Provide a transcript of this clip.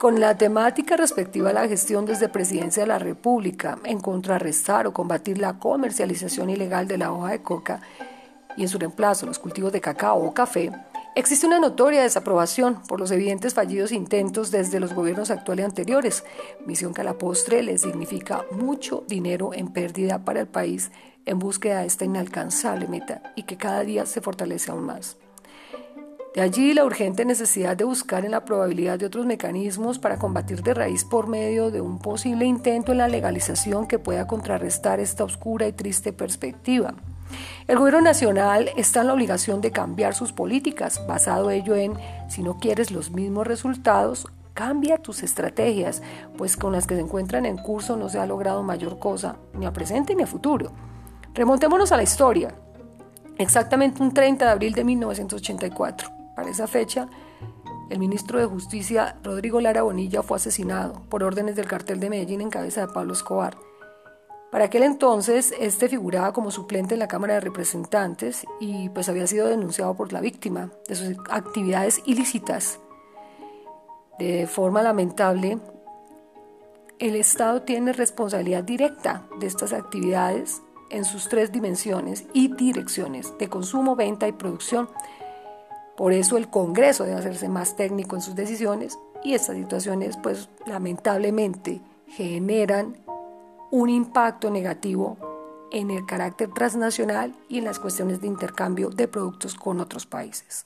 con la temática respectiva a la gestión desde Presidencia de la República en contrarrestar o combatir la comercialización ilegal de la hoja de coca y en su reemplazo los cultivos de cacao o café, existe una notoria desaprobación por los evidentes fallidos intentos desde los gobiernos actuales anteriores, misión que a la postre les significa mucho dinero en pérdida para el país en búsqueda de esta inalcanzable meta y que cada día se fortalece aún más. De allí la urgente necesidad de buscar en la probabilidad de otros mecanismos para combatir de raíz por medio de un posible intento en la legalización que pueda contrarrestar esta oscura y triste perspectiva. El gobierno nacional está en la obligación de cambiar sus políticas, basado ello en, si no quieres los mismos resultados, cambia tus estrategias, pues con las que se encuentran en curso no se ha logrado mayor cosa, ni a presente ni a futuro. Remontémonos a la historia. Exactamente un 30 de abril de 1984. Esa fecha, el ministro de Justicia Rodrigo Lara Bonilla fue asesinado por órdenes del cartel de Medellín en cabeza de Pablo Escobar. Para aquel entonces, este figuraba como suplente en la Cámara de Representantes y pues había sido denunciado por la víctima de sus actividades ilícitas. De forma lamentable, el Estado tiene responsabilidad directa de estas actividades en sus tres dimensiones y direcciones de consumo, venta y producción por eso el Congreso debe hacerse más técnico en sus decisiones y estas situaciones pues lamentablemente generan un impacto negativo en el carácter transnacional y en las cuestiones de intercambio de productos con otros países.